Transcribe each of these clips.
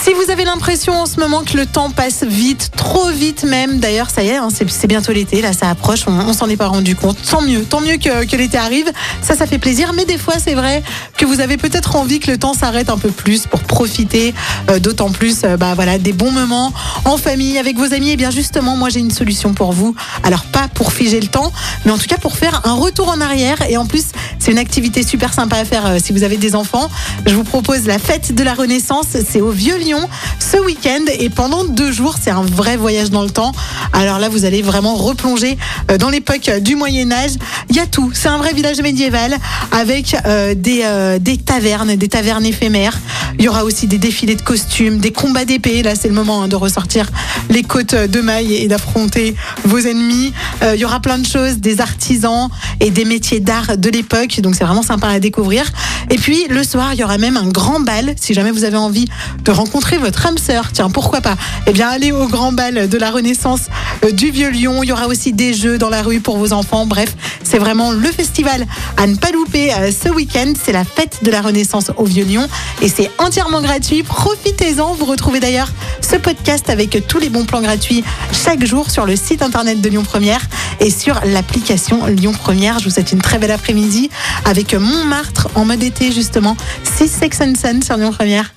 Si vous avez l'impression en ce moment que le temps passe vite, trop vite même, d'ailleurs ça y est, hein, c'est bientôt l'été, là ça approche, on, s'en est pas rendu compte. Tant mieux, tant mieux que, l'été arrive, ça ça fait plaisir, mais des fois c'est vrai que vous avez peut-être envie que le temps s'arrête un peu plus pour profiter, euh, d'autant plus euh, bah, voilà, des bons moments en famille, avec vos amis. Et bien justement, moi j'ai une solution pour vous. Alors pas pour figer le temps, mais en tout cas pour faire un retour en arrière. Et en plus, c'est une activité super sympa à faire euh, si vous avez des enfants. Je vous propose la fête de la Renaissance, c'est au Vieux Lyon ce week-end et pendant deux jours, c'est un vrai voyage dans le temps. Alors là, vous allez vraiment replonger euh, dans l'époque du Moyen Âge. Il y a tout. C'est un vrai village médiéval avec euh, des, euh, des tavernes, des tavernes éphémères. Il y aura aussi des défilés de costumes, des combats d'épée. Là, c'est le moment hein, de ressortir les côtes de mailles et d'affronter vos ennemis. Euh, il y aura plein de choses, des artisans et des métiers d'art de l'époque. Donc c'est vraiment sympa à découvrir. Et puis le soir, il y aura même un grand bal. Si jamais vous avez envie de rencontrer votre âme sœur, tiens, pourquoi pas? Eh bien, allez au grand bal de la Renaissance euh, du Vieux Lyon. Il y aura aussi des jeux dans la rue pour vos enfants. Bref, c'est vraiment le festival à ne pas louper euh, ce week-end. C'est la fête de la Renaissance au Vieux Lyon et c'est entièrement gratuit. Profitez-en. Vous retrouvez d'ailleurs ce podcast avec tous les bons plans gratuits chaque jour sur le site internet de Lyon Première et sur l'application Lyon Première. Je vous souhaite une très belle après-midi avec Montmartre en mode été justement. 6 Sex and Sun sur Lyon Première.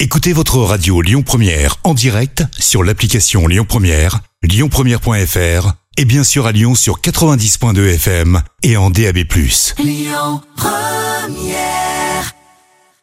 Écoutez votre radio Lyon Première en direct sur l'application Lyon Première, lyonpremière.fr et bien sûr à Lyon sur 90.2 FM et en DAB+. Première